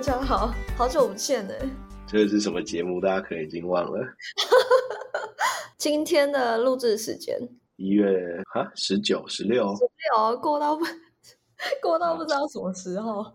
家好，好久不见呢。这是什么节目？大家可能已经忘了。今天的录制时间一月啊，十九、十六，十六过到不 过到不知道什么时候。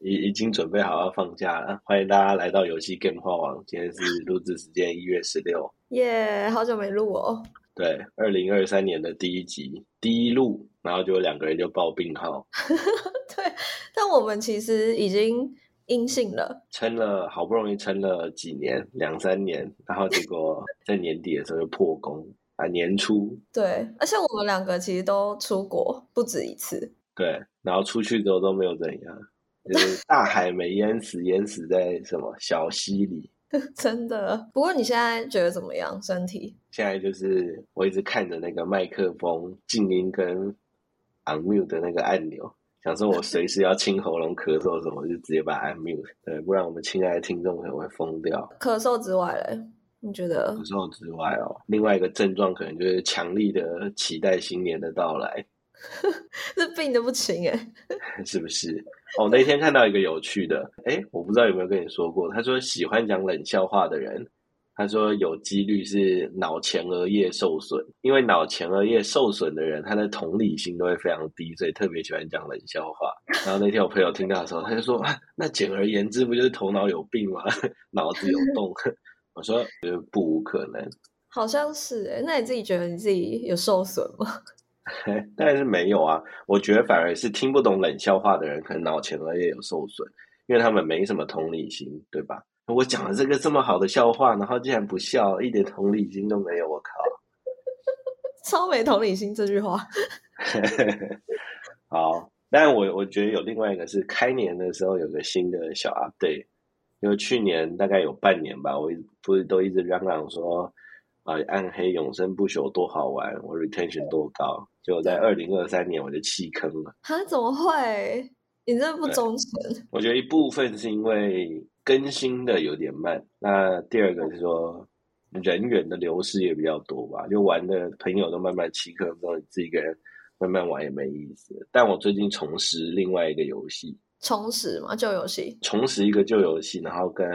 已已经准备好要放假了。欢迎大家来到游戏 Game 化网。今天是录制时间一月十六。耶，好久没录哦。对，二零二三年的第一集第一录，然后就两个人就报病号。对，但我们其实已经阴性了，撑了好不容易撑了几年，两三年，然后结果 在年底的时候就破功啊，年初。对，而且我们两个其实都出国不止一次。对，然后出去之后都没有怎样。就是 大海没淹死，淹死在什么小溪里？真的。不过你现在觉得怎么样？身体？现在就是我一直看着那个麦克风静音跟 unmute 的那个按钮，想说我随时要清喉咙、咳嗽什么，就直接把 unmute。对，不然我们亲爱的听众可能会疯掉。咳嗽之外嘞，你觉得？咳嗽之外哦，另外一个症状可能就是强力的期待新年的到来。这病的不轻哎，是不是？哦那天看到一个有趣的，哎，我不知道有没有跟你说过。他说喜欢讲冷笑话的人，他说有几率是脑前额叶受损，因为脑前额叶受损的人，他的同理心都会非常低，所以特别喜欢讲冷笑话。然后那天我朋友听到的时候，他就说：“那简而言之，不就是头脑有病吗？脑子有洞？” 我说：“不无可能。”好像是哎，那你自己觉得你自己有受损吗？但是没有啊，我觉得反而是听不懂冷笑话的人，可能脑前额叶有受损，因为他们没什么同理心，对吧？我讲了这个这么好的笑话，然后竟然不笑，一点同理心都没有，我靠！超没同理心这句话。好，但我我觉得有另外一个是开年的时候有个新的小 update，因为去年大概有半年吧，我不是都一直嚷嚷说。啊！暗黑永生不朽多好玩，我 retention 多高？就在二零二三年我就弃坑了。哈？怎么会？你这不忠诚？我觉得一部分是因为更新的有点慢，那第二个是说人员的流失也比较多吧，就玩的朋友都慢慢弃坑，之后你自己一个人慢慢玩也没意思。但我最近重拾另外一个游戏，重拾嘛？旧游戏？重拾一个旧游戏，然后跟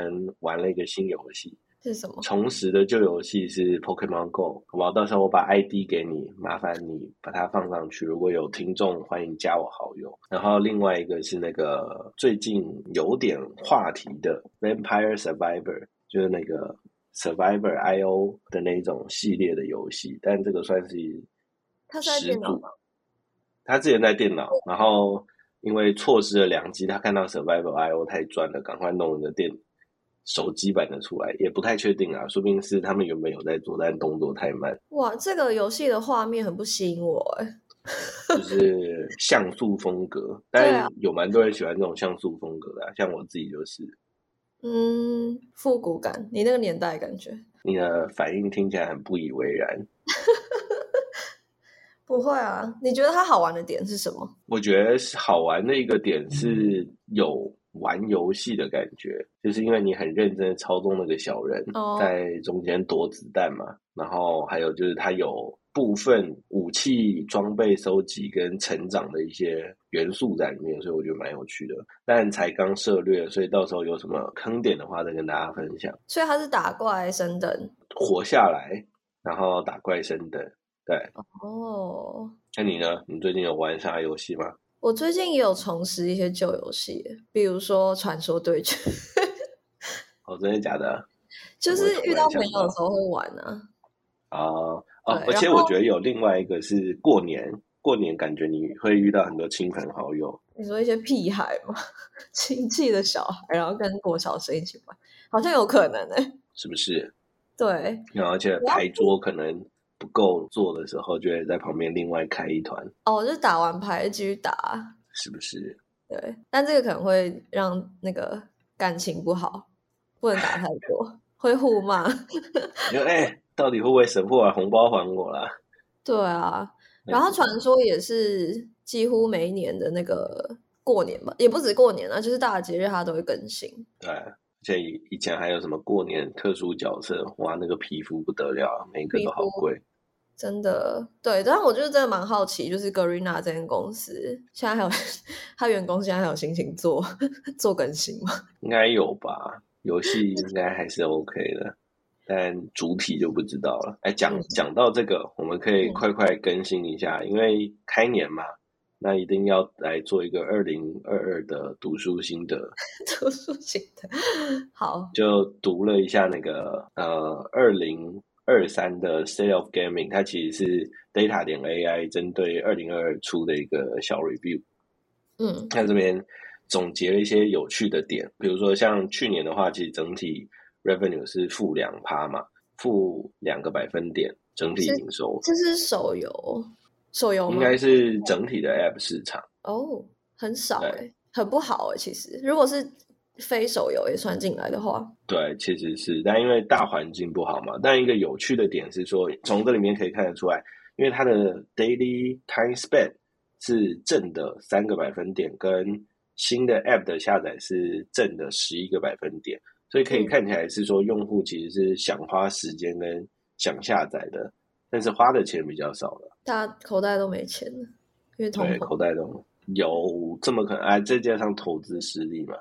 玩了一个新游戏。是什么？重拾的旧游戏是 Pokemon Go，好不好？到时候我把 ID 给你，麻烦你把它放上去。如果有听众，欢迎加我好友。然后另外一个是那个最近有点话题的 Vampire Survivor，就是那个 Survivor IO 的那种系列的游戏，但这个算是它是在电脑吗？他之前在电脑，然后因为错失了良机，他看到 Survivor IO 太赚了，赶快弄一个电。手机版的出来也不太确定啊，说不定是他们原本有在做，但动作太慢。哇，这个游戏的画面很不吸引我哎，就是像素风格，但有蛮多人喜欢这种像素风格的，像我自己就是。嗯，复古感，你那个年代感觉。你的反应听起来很不以为然。不会啊，你觉得它好玩的点是什么？我觉得是好玩的一个点是有。玩游戏的感觉，就是因为你很认真的操纵那个小人，在中间躲子弹嘛。然后还有就是它有部分武器装备收集跟成长的一些元素在里面，所以我觉得蛮有趣的。但才刚涉略，所以到时候有什么坑点的话，再跟大家分享。所以它是打怪升等，活下来，然后打怪升等。对，哦。那你呢？你最近有玩啥游戏吗？我最近也有重拾一些旧游戏，比如说《传说对决 》。哦，真的假的？就是遇到朋友的时候会玩啊。啊哦，而且我觉得有另外一个是过年，过年感觉你会遇到很多亲朋好友。你说一些屁孩吗？亲戚的小孩，然后跟国小生一起玩，好像有可能哎。是不是？对。然后而且牌桌可能。不够做的时候，就会在旁边另外开一团。哦，就打完牌继续打，是不是？对，但这个可能会让那个感情不好，不能打太多，会互骂。你说哎，到底会不会神父把红包还我啦？对啊，然后传说也是几乎每一年的那个过年吧，也不止过年啊，就是大节日它都会更新。对。像以以前还有什么过年特殊角色，哇，那个皮肤不得了，每一个都好贵。真的对，但是我就是真的蛮好奇，就是 Garena 这间公司现在还有他员工现在还有心情做做更新吗？应该有吧，游戏应该还是 OK 的，但主体就不知道了。哎，讲讲到这个，我们可以快快更新一下，因为开年嘛，那一定要来做一个二零二二的读书心得。读书心得，好，就读了一下那个呃二零。二三的 State of Gaming，它其实是 Data 点 AI 针对二零二二出的一个小 review。嗯，看这边总结了一些有趣的点，比如说像去年的话，其实整体 revenue 是负两趴嘛，负两个百分点，整体营收。这是手游，手游应该是整体的 App 市场。哦，很少哎，很不好哎，其实如果是。非手游也算进来的话，对，其实是，但因为大环境不好嘛。但一个有趣的点是说，从这里面可以看得出来，因为它的 daily time spent 是正的三个百分点，跟新的 app 的下载是正的十一个百分点，所以可以看起来是说，用户其实是想花时间跟想下载的，但是花的钱比较少了。大家口袋都没钱了，因为对口袋都有这么可能，哎，再加上投资失利嘛。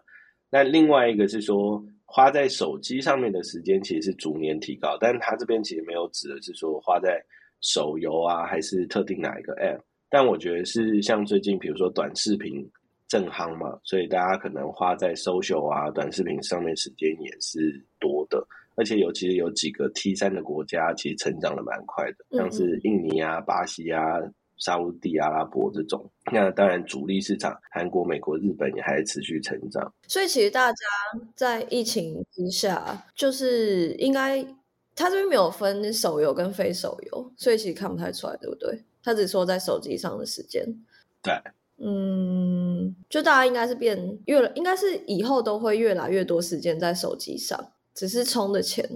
那另外一个是说，花在手机上面的时间其实是逐年提高，但是它这边其实没有指的是说花在手游啊，还是特定哪一个 App。但我觉得是像最近比如说短视频正夯嘛，所以大家可能花在 social 啊、短视频上面时间也是多的，而且尤其是有几个 T 三的国家其实成长的蛮快的，像是印尼啊、巴西啊。沙地阿拉伯这种，那当然主力市场韩国、美国、日本也还持续成长。所以其实大家在疫情之下，就是应该他这边没有分手游跟非手游，所以其实看不太出来，对不对？他只说在手机上的时间。对，嗯，就大家应该是变越来，应该是以后都会越来越多时间在手机上，只是充的钱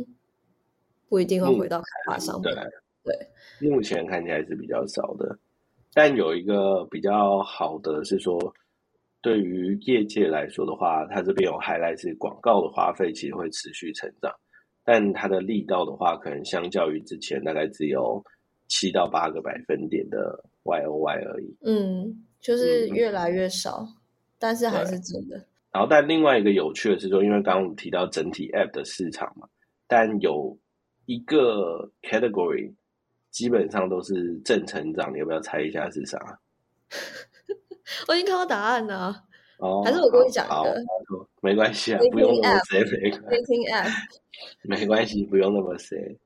不一定会回到开发商。对，对，目前看起来是比较少的。但有一个比较好的是说，对于业界来说的话，它这边有还来自广告的花费，其实会持续成长。但它的力道的话，可能相较于之前大概只有七到八个百分点的 Y O Y 而已。嗯，就是越来越少，但是还是真的。然后，但另外一个有趣的是说，因为刚刚我们提到整体 App 的市场嘛，但有一个 category。基本上都是正成长，你要不要猜一下是啥？我已经看到答案了。哦，还是我跟你讲的？没关系啊，不用那么 say，没关系。没关系，不用那么 say。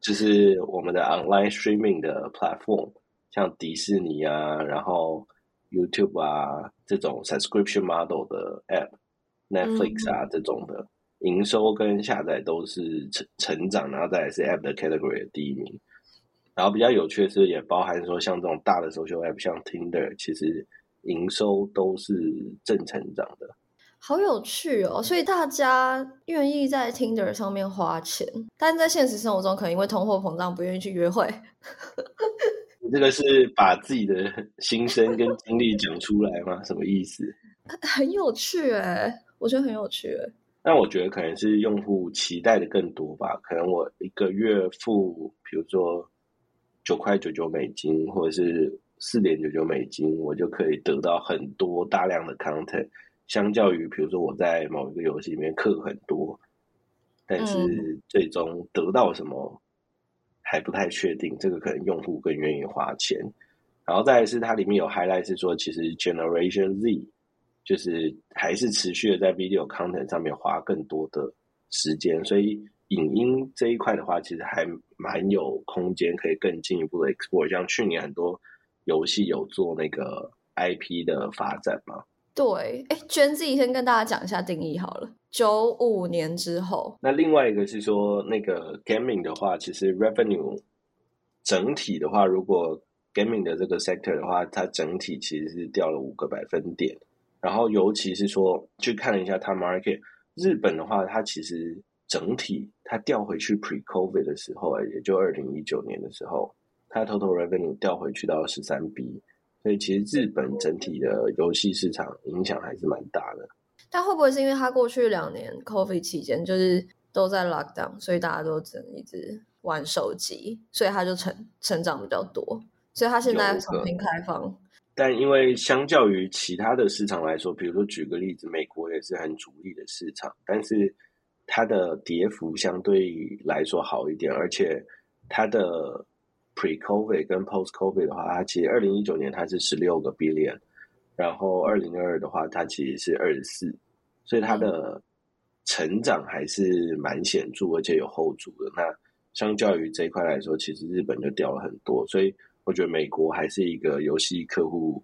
就是我们的 online streaming 的 platform，像迪士尼啊，然后 YouTube 啊这种 subscription model 的 app，Netflix 啊这种的营收跟下载都是成成长，然后再来是 app 的 category 的第一名。然后比较有趣的是，也包含说像这种大的 social app，像 Tinder，其实营收都是正成长的。好有趣哦！所以大家愿意在 Tinder 上面花钱，但在现实生活中，可能因为通货膨胀，不愿意去约会。你这个是把自己的心声跟经历讲出来吗？什么意思？很有趣哎，我觉得很有趣哎。那我觉得可能是用户期待的更多吧。可能我一个月付，比如说。九块九九美金，或者是四点九九美金，我就可以得到很多大量的 content。相较于，比如说我在某一个游戏里面氪很多，但是最终得到什么还不太确定。这个可能用户更愿意花钱。然后再是它里面有 highlight 是说，其实 Generation Z 就是还是持续的在 video content 上面花更多的时间，所以。影音这一块的话，其实还蛮有空间可以更进一步的 export。像去年很多游戏有做那个 IP 的发展嘛。对，哎，娟自己先跟大家讲一下定义好了。九五年之后，那另外一个是说，那个 gaming 的话，其实 revenue 整体的话，如果 gaming 的这个 sector 的话，它整体其实是掉了五个百分点。然后尤其是说，去看了一下它 market，日本的话，它其实。整体它调回去 pre COVID 的时候，也就二零一九年的时候，它 total revenue 调回去到十三 B，所以其实日本整体的游戏市场影响还是蛮大的。但会不会是因为它过去两年 COVID 期间，就是都在 lockdown，所以大家都只能一直玩手机，所以它就成成长比较多。所以它现在重新开放，但因为相较于其他的市场来说，比如说举个例子，美国也是很主力的市场，但是它的跌幅相对来说好一点，而且它的 pre-COVID 跟 post-COVID 的话，它其实二零一九年它是十六个 billion，然后二零二二的话，它其实是二十四，所以它的成长还是蛮显著，而且有后足的。那相较于这一块来说，其实日本就掉了很多，所以我觉得美国还是一个游戏客户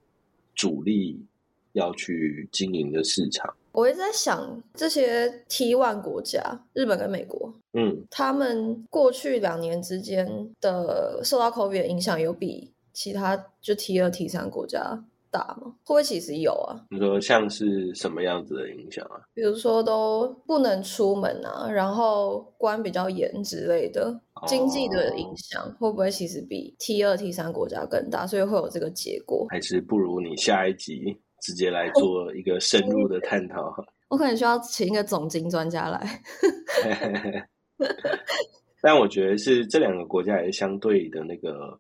主力要去经营的市场。我一直在想，这些 T one 国家，日本跟美国，嗯，他们过去两年之间的受到 COVID 的影响，有比其他就 T 二、T 三国家大吗？会不会其实有啊？你说像是什么样子的影响啊？比如说都不能出门啊，然后关比较严之类的，经济的影响会不会其实比 T 二、T 三国家更大？所以会有这个结果。还是不如你下一集直接来做一个深入的探讨。我可能需要请一个总经专家来。但我觉得是这两个国家也是相对的那个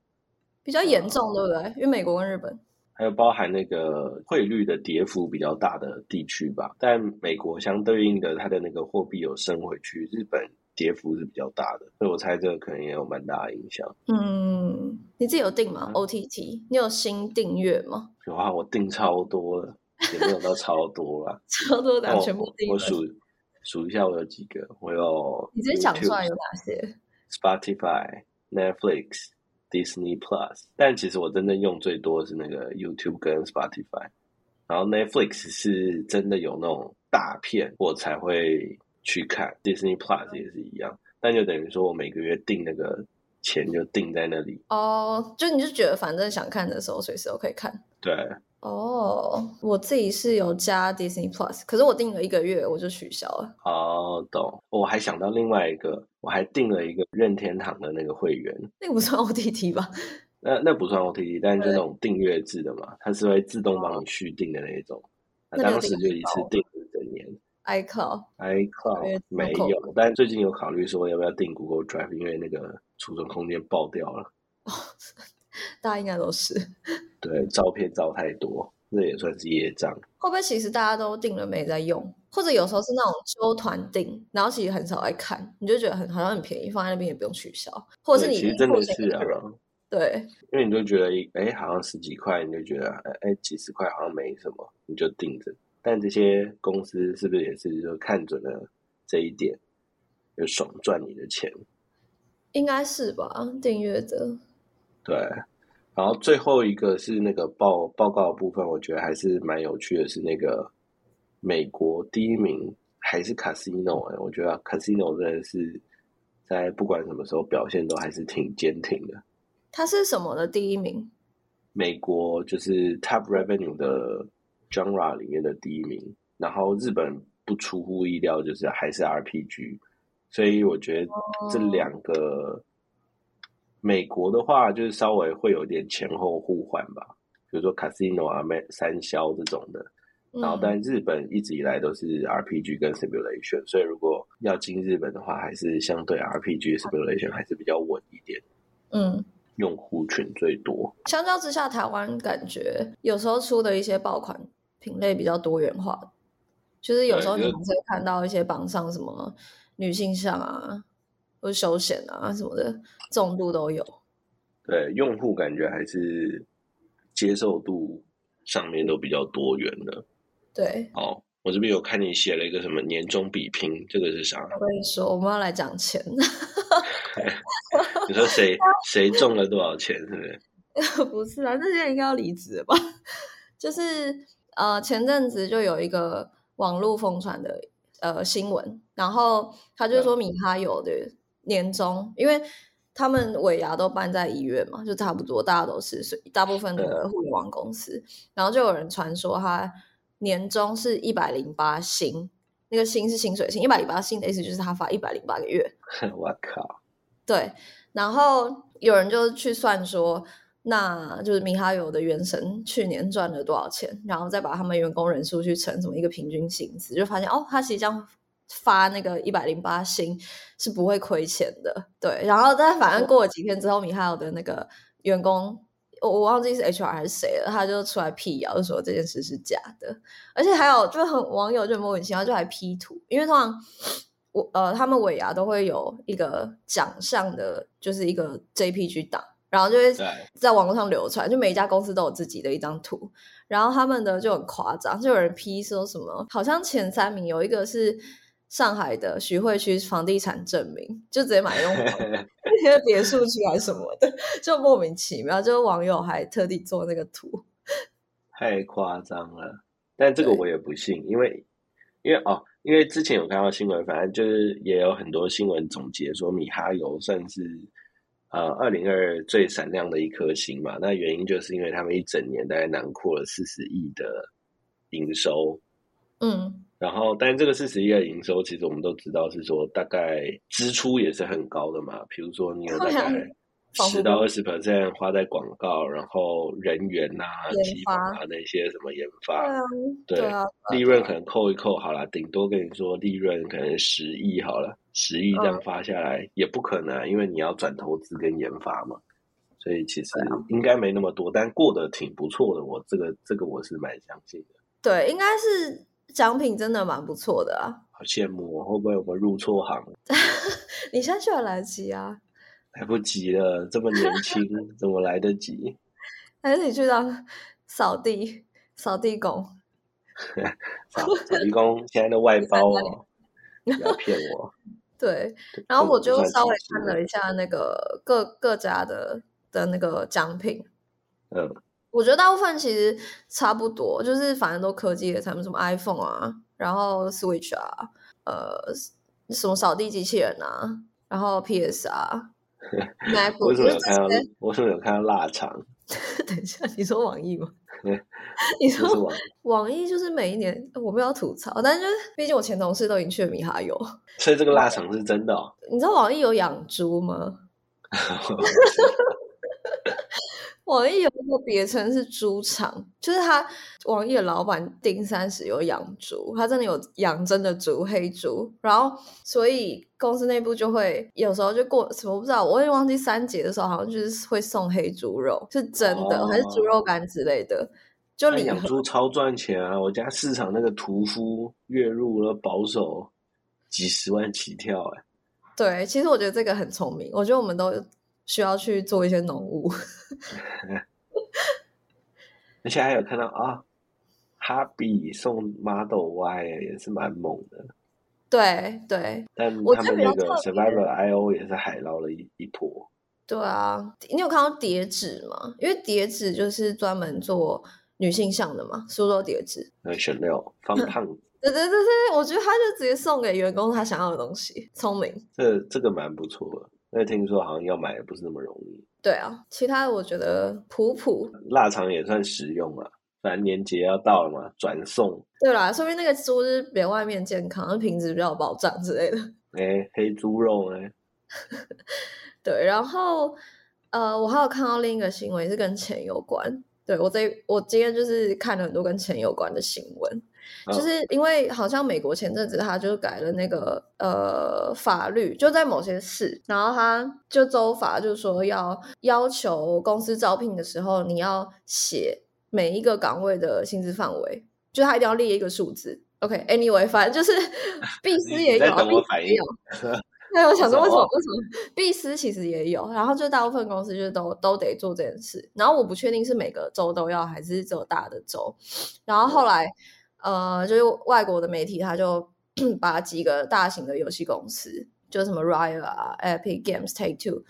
比较严重，对不对？因为美国跟日本。还有包含那个汇率的跌幅比较大的地区吧，但美国相对应的它的那个货币有升回去，日本跌幅是比较大的，所以我猜这个可能也有蛮大的影响。嗯，你自己有订吗？OTT，你有新订阅吗？有啊，我订超多了，也没有到超多啦，超多的，全部订我数数一下，我有几个，我有你直接讲出来有哪些？Spotify、Netflix。Disney Plus，但其实我真正用最多的是那个 YouTube 跟 Spotify，然后 Netflix 是真的有那种大片我才会去看，Disney Plus 也是一样，但就等于说我每个月定那个钱就定在那里。哦，就你就觉得反正想看的时候随时都可以看。对。哦，我自己是有加 Disney Plus，可是我订了一个月我就取消了。哦，懂。我还想到另外一个，我还订了一个任天堂的那个会员，那个不算 OTT 吧？那那不算 OTT，但是就那种订阅制的嘛，它是会自动帮你续订的那一种。那当时就一次订。iCloud，iCloud 没有，但最近有考虑说要不要订 Google Drive，因为那个储存空间爆掉了。大家应该都是。对，照片照太多，那也算是业障。会不会其实大家都订了没在用，或者有时候是那种揪团订，然后其实很少来看，你就觉得很好像很便宜，放在那边也不用取消，或者是你其实真的是啊，对，因为你就觉得哎，好像十几块，你就觉得哎，几十块好像没什么，你就订着。但这些公司是不是也是就看准了这一点，就爽赚你的钱？应该是吧，订阅者。对。然后最后一个是那个报报告的部分，我觉得还是蛮有趣的，是那个美国第一名还是 Casino 哎，我觉得 Casino 真的是在不管什么时候表现都还是挺坚挺的。它是什么的第一名？美国就是 Top Revenue 的 Genre 里面的第一名，然后日本不出乎意料就是还是 RPG，所以我觉得这两个。美国的话，就是稍微会有点前后互换吧，比如说 Casino 啊、三消这种的。然后，但日本一直以来都是 RPG 跟 Simulation，所以如果要进日本的话，还是相对 RPG Simulation 还是比较稳一点。嗯，用户群最多。相较之下，台湾感觉有时候出的一些爆款品类比较多元化，就是有时候你会看到一些榜上什么女性向啊。或者休闲啊什么的，重度都有。对，用户感觉还是接受度上面都比较多元的。对，好，我这边有看你写了一个什么年终比拼，这个是啥？我跟你说，我们要来讲钱。你说谁 谁中了多少钱？是不是？不是啊，这些人应该要离职吧？就是呃，前阵子就有一个网络疯传的呃新闻，然后他就说米哈游的。年终，因为他们尾牙都办在一月嘛，就差不多，大家都是，所以大部分的互联网公司，然后就有人传说他年终是一百零八薪，那个薪是薪水薪，一百零八薪的意思就是他发一百零八个月。我靠！对，然后有人就去算说，那就是米哈游的原神去年赚了多少钱，然后再把他们员工人数去乘什么一个平均薪资，就发现哦，他其实这样发那个一百零八星是不会亏钱的。对，然后但反正过了几天之后，米哈游的那个员工，我我忘记是 HR 还是谁了，他就出来辟谣，就说这件事是假的，而且还有就很网友就莫名其妙就还 P 图，因为通常我呃他们尾牙都会有一个奖项的，就是一个 JPG 档。然后就会在网络上流传，就每一家公司都有自己的一张图，然后他们的就很夸张，就有人批说什么，好像前三名有一个是上海的徐汇区房地产证明，就直接买用 那些别墅区还是什么的，就莫名其妙，就网友还特地做那个图，太夸张了。但这个我也不信，因为因为哦，因为之前有看到新闻，反正就是也有很多新闻总结说米哈游算是。呃，二零二最闪亮的一颗星嘛，那原因就是因为他们一整年大概囊括了四十亿的营收，嗯，然后，但这个四十亿的营收，其实我们都知道是说，大概支出也是很高的嘛，比如说你有大概。十到二十 percent 花在广告，然后人员呐、研发啊那些什么研发，对啊，利润可能扣一扣好了，顶多跟你说利润可能十亿好了，十亿这样发下来也不可能，因为你要转投资跟研发嘛，所以其实应该没那么多，但过得挺不错的，我这个这个我是蛮相信的。对，应该是奖品真的蛮不错的啊，好羡慕，会不会我们入错行？你现在就来得及啊。来不及了，这么年轻，怎么来得及？还是你去当扫地 扫地工？扫扫地工现在的外包哦，不要骗我。对，然后我就稍微看了一下那个各各家的的那个奖品。嗯，我觉得大部分其实差不多，就是反正都科技的产品，什么 iPhone 啊，然后 Switch 啊，呃，什么扫地机器人啊，然后 PS 啊。为什么有看到？为什么有看到腊肠？等一下，你说网易吗？你说网网易就是每一年我们要吐槽，但是毕竟我前同事都已经去了米哈游，所以这个腊肠是真的。你知道网易有养猪吗？网易有一个别称是猪场，就是他网易的老板丁三十有养猪，他真的有养真的猪黑猪，然后所以公司内部就会有时候就过什么不知道，我也忘记三节的时候好像就是会送黑猪肉，是真的还是猪肉干之类的？就养猪超赚钱啊！我家市场那个屠夫月入了保守几十万起跳哎。对，其实我觉得这个很聪明，我觉得我们都。需要去做一些农务，而且还有看到啊，哈比送 Model Y 也是蛮猛的。对对，但他们那个 Survivor IO 也是海捞了一一坨。对啊，你有看到叠纸吗？因为叠纸就是专门做女性向的嘛，苏州叠纸。呃，选料方胖子。对对对对，我觉得他就直接送给员工他想要的东西，聪明。这这个蛮不错的。那听说好像要买也不是那么容易。对啊，其他的我觉得普普。腊肠也算实用了，反正年节要到了嘛，转送。对啦，说明那个猪是比外面健康，品质比较有保障之类的。哎，黑猪肉哎。对，然后呃，我还有看到另一个新闻是跟钱有关。对我这我今天就是看了很多跟钱有关的新闻。就是因为好像美国前阵子他就改了那个呃法律，就在某些市，然后他就州法就是说要要求公司招聘的时候，你要写每一个岗位的薪资范围，就他一定要列一个数字。OK，Anyway，反正就是 必斯也有，等我反应。对，我想说为什么为什么必斯其实也有，然后就大部分公司就都都得做这件事，然后我不确定是每个州都要还是只有大的州，然后后来。呃，就是外国的媒体，他就 把几个大型的游戏公司，就什么 Riot 啊、Epic Games、Take Two，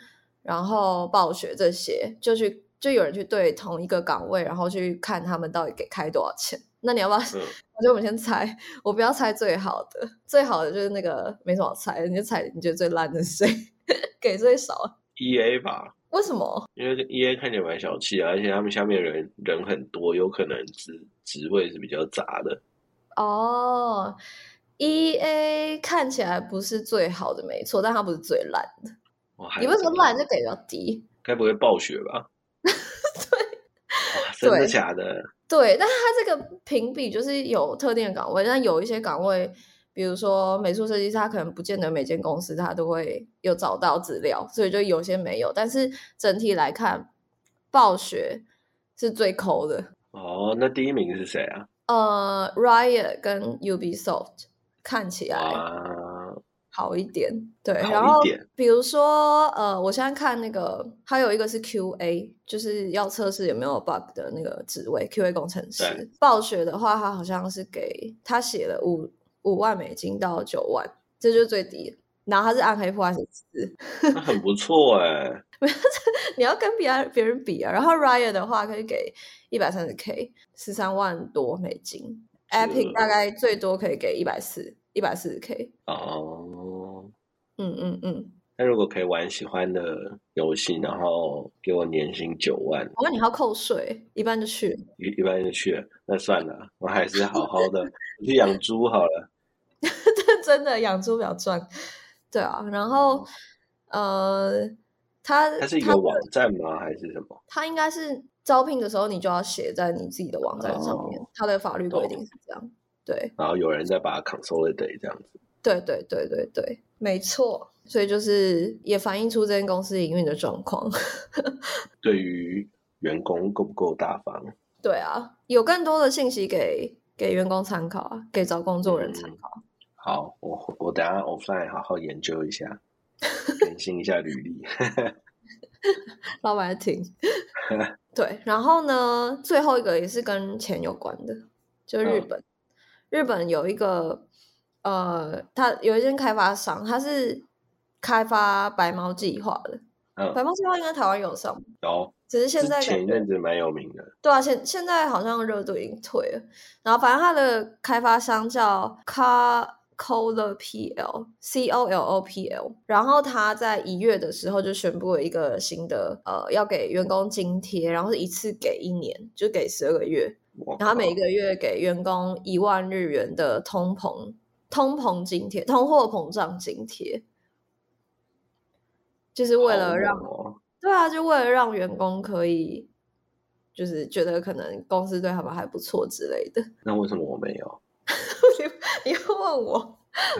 然后暴雪这些，就去就有人去对同一个岗位，然后去看他们到底给开多少钱。那你要不要？我觉得我们先猜，我不要猜最好的，最好的就是那个没什么好猜，你就猜你觉得最烂的谁 给最少？E A 吧？为什么？因为 E A 看起来蛮小气啊，而且他们下面人人很多，有可能职职位是比较杂的。哦，E A 看起来不是最好的，没错，但它不是最烂的。你为什么烂就给比较低？该不会暴雪吧？对，真的假的？对，但是它这个评比就是有特定的岗位，但有一些岗位比如说美术设计师，他可能不见得每间公司他都会有找到资料，所以就有些没有。但是整体来看，暴雪是最抠的。哦，那第一名是谁啊？呃，Riot 跟 Ubisoft 看起来啊，好一点，对。然后点比如说，呃，我现在看那个，还有一个是 QA，就是要测试有没有 bug 的那个职位，QA 工程师。暴雪的话，他好像是给他写了五五万美金到九万，这就是最低。然后他是暗黑破坏神四，那很不错哎。你要跟别人别人比啊。然后 Riot 的话可以给一百三十 K，十三万多美金。Epic 大概最多可以给一百四，一百四十 K。哦，嗯嗯嗯。那如果可以玩喜欢的游戏，然后给我年薪九万，我问你要扣税，一般就去。一一般就去了，那算了，我还是好好的 去养猪好了。这 真的养猪比较赚。对啊，然后呃，他它是一个网站吗？还是什么？他应该是招聘的时候，你就要写在你自己的网站上面，哦他的法律规定是这样。对然后有人再把它 consolidate 这样子。对对对对对，没错。所以就是也反映出这间公司营运的状况。对于员工够不够大方？对啊，有更多的信息给给员工参考啊，给找工作人参考。好，我我等下 offline 好好研究一下，更新一下履历。老板在听。对，然后呢，最后一个也是跟钱有关的，就是日嗯本。日本有一个呃，它有一间开发商，它是开发白猫计划的。嗯，白猫计划应该台湾有上，有，只是现在前一阵子蛮有名的。对啊，现现在好像热度已经退了。然后反正它的开发商叫 Car Cola PL C O L O P L，然后他在一月的时候就宣布了一个新的呃，要给员工津贴，然后是一次给一年，就给十二个月，然后每个月给员工一万日元的通膨通膨津贴、通货膨胀津贴，就是为了让哦对啊，就为了让员工可以，就是觉得可能公司对他们还不错之类的。那为什么我没有？你你又问我，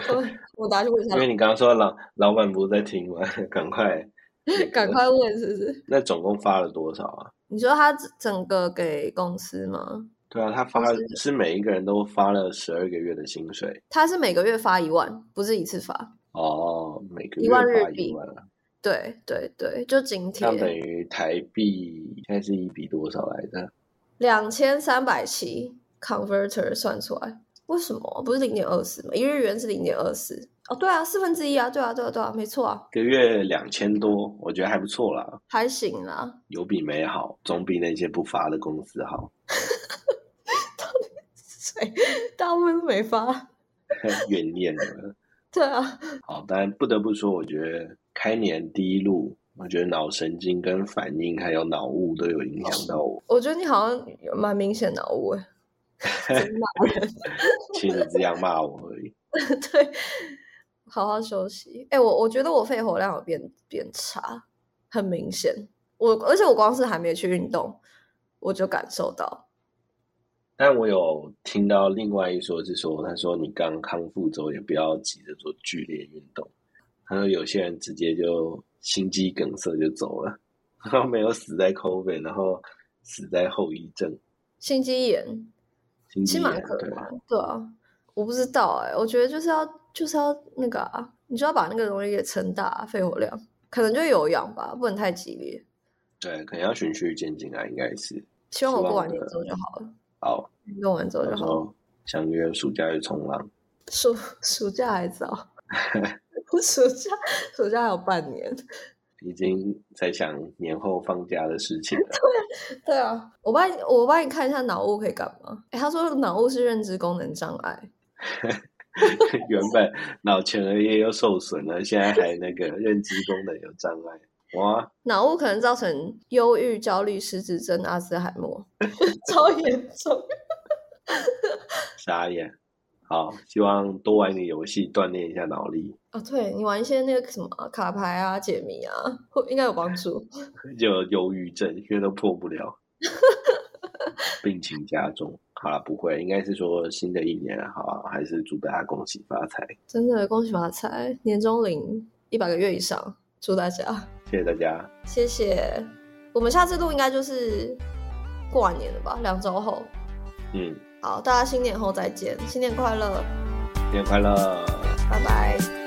我我打去问一下因，为你刚刚说老老板不是在听吗？赶快那个赶快问是不是？那总共发了多少啊？你说他整个给公司吗？对啊，他发是每一个人都发了十二个月的薪水他是每个月发一万，不是一次发。哦，每个月发万日币一万啊，对对对，就津这样等贴于台币现在是一比多少来着？两千三百七，converter 算出来，为什么不是零点二四吗？一日元是零点二四。哦，对啊，四分之一啊，对啊，对啊，对啊，没错啊，一个月两千多，我觉得还不错啦，还行啦。有比没好，总比那些不发的公司好。到底谁大部分都没发。怨念了。对啊，好，但不得不说，我觉得开年第一路，我觉得脑神经跟反应还有脑雾都有影响到我。我觉得你好像有蛮明显脑雾诶，真 骂人。其实这样骂我而已。对，好好休息。哎、我我觉得我肺活量有变变差，很明显。我而且我光是还没去运动，我就感受到。但我有听到另外一说是说，他说你刚康复之后也不要急着做剧烈运动。他说有些人直接就心肌梗塞就走了，然后没有死在 COVID，然后死在后遗症。心肌炎其实蛮可怕的，对啊，我不知道哎、我觉得就是要就是要那个啊，你就要把那个东西给撑大，肺活量可能就有氧吧，不能太激烈。对，可能要循序渐进啊，应该是。希望我过完年之后就好了，好，运动完之后就好相约暑假去冲浪。暑 暑假还早，我 暑假暑假还有半年。已经在想年后放假的事情了。对啊，我帮你我帮你看一下脑雾可以干嘛？哎，他说脑雾是认知功能障碍，原本脑前额叶又受损了，现在还那个认知功能有障碍。哇，脑雾可能造成忧郁、焦虑、失智症、阿兹海默，超严重。傻眼。好，希望多玩点游戏，锻炼一下脑力，哦，对你玩一些那个什么卡牌啊、解谜啊，会应该有帮助。就 有忧郁症，因为都破不了，病情加重。好了，不会，应该是说新的一年好，还是祝大家恭喜发财。真的恭喜发财，年终领一百个月以上，祝大家。谢谢大家，谢谢。我们下次录应该就是过完年了吧，两周后。嗯，好，大家新年后再见，新年快乐，新年快乐，拜拜。